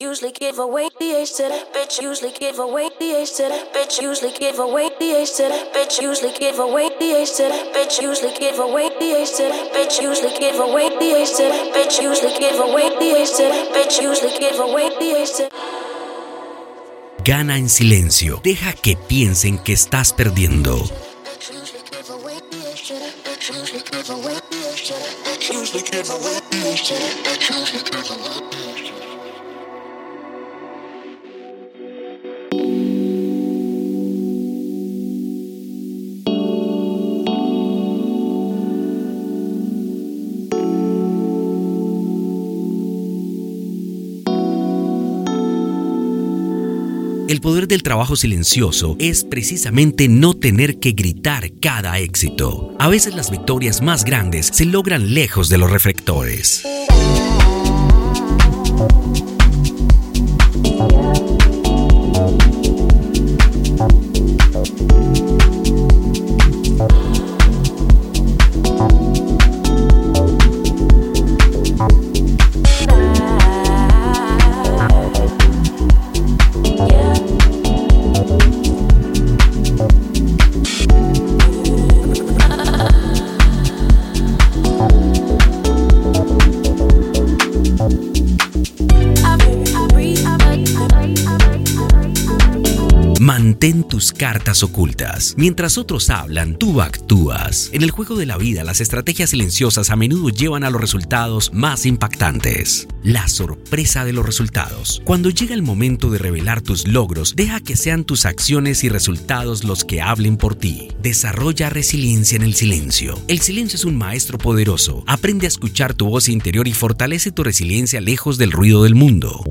Usually give away the ace to that bitch. Usually give away the ace to that bitch. Usually give away the ace to that bitch. Usually give away the ace to that bitch. Usually give away the ace to that bitch. Usually give away the ace to that bitch. Usually give away the ace to that bitch. Usually give away the ace to Gana en silencio. Deja que piensen que estás perdiendo. Usually give away the ace to that bitch. Usually give away the ace to that bitch. Usually give away the ace to that bitch. El poder del trabajo silencioso es precisamente no tener que gritar cada éxito. A veces las victorias más grandes se logran lejos de los reflectores. Mantén tus cartas ocultas. Mientras otros hablan, tú actúas. En el juego de la vida, las estrategias silenciosas a menudo llevan a los resultados más impactantes. La sorpresa de los resultados. Cuando llega el momento de revelar tus logros, deja que sean tus acciones y resultados los que hablen por ti. Desarrolla resiliencia en el silencio. El silencio es un maestro poderoso. Aprende a escuchar tu voz interior y fortalece tu resiliencia lejos del ruido del mundo.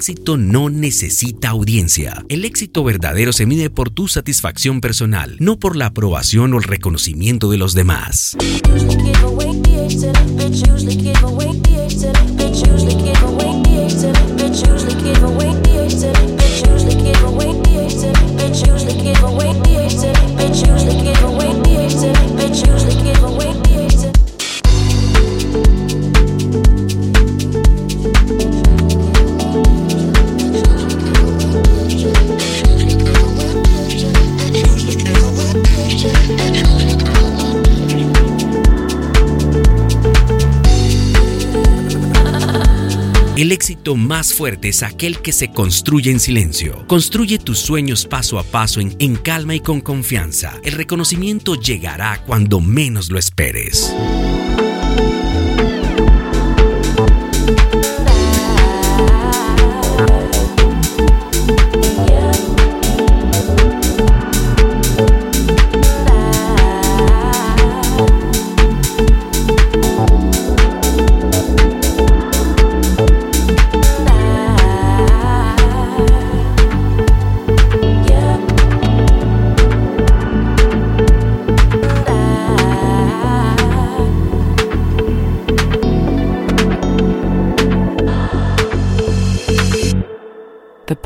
Éxito no necesita audiencia. El éxito verdadero se mide por tu satisfacción personal, no por la aprobación o el reconocimiento de los demás. El éxito más fuerte es aquel que se construye en silencio. Construye tus sueños paso a paso en, en calma y con confianza. El reconocimiento llegará cuando menos lo esperes.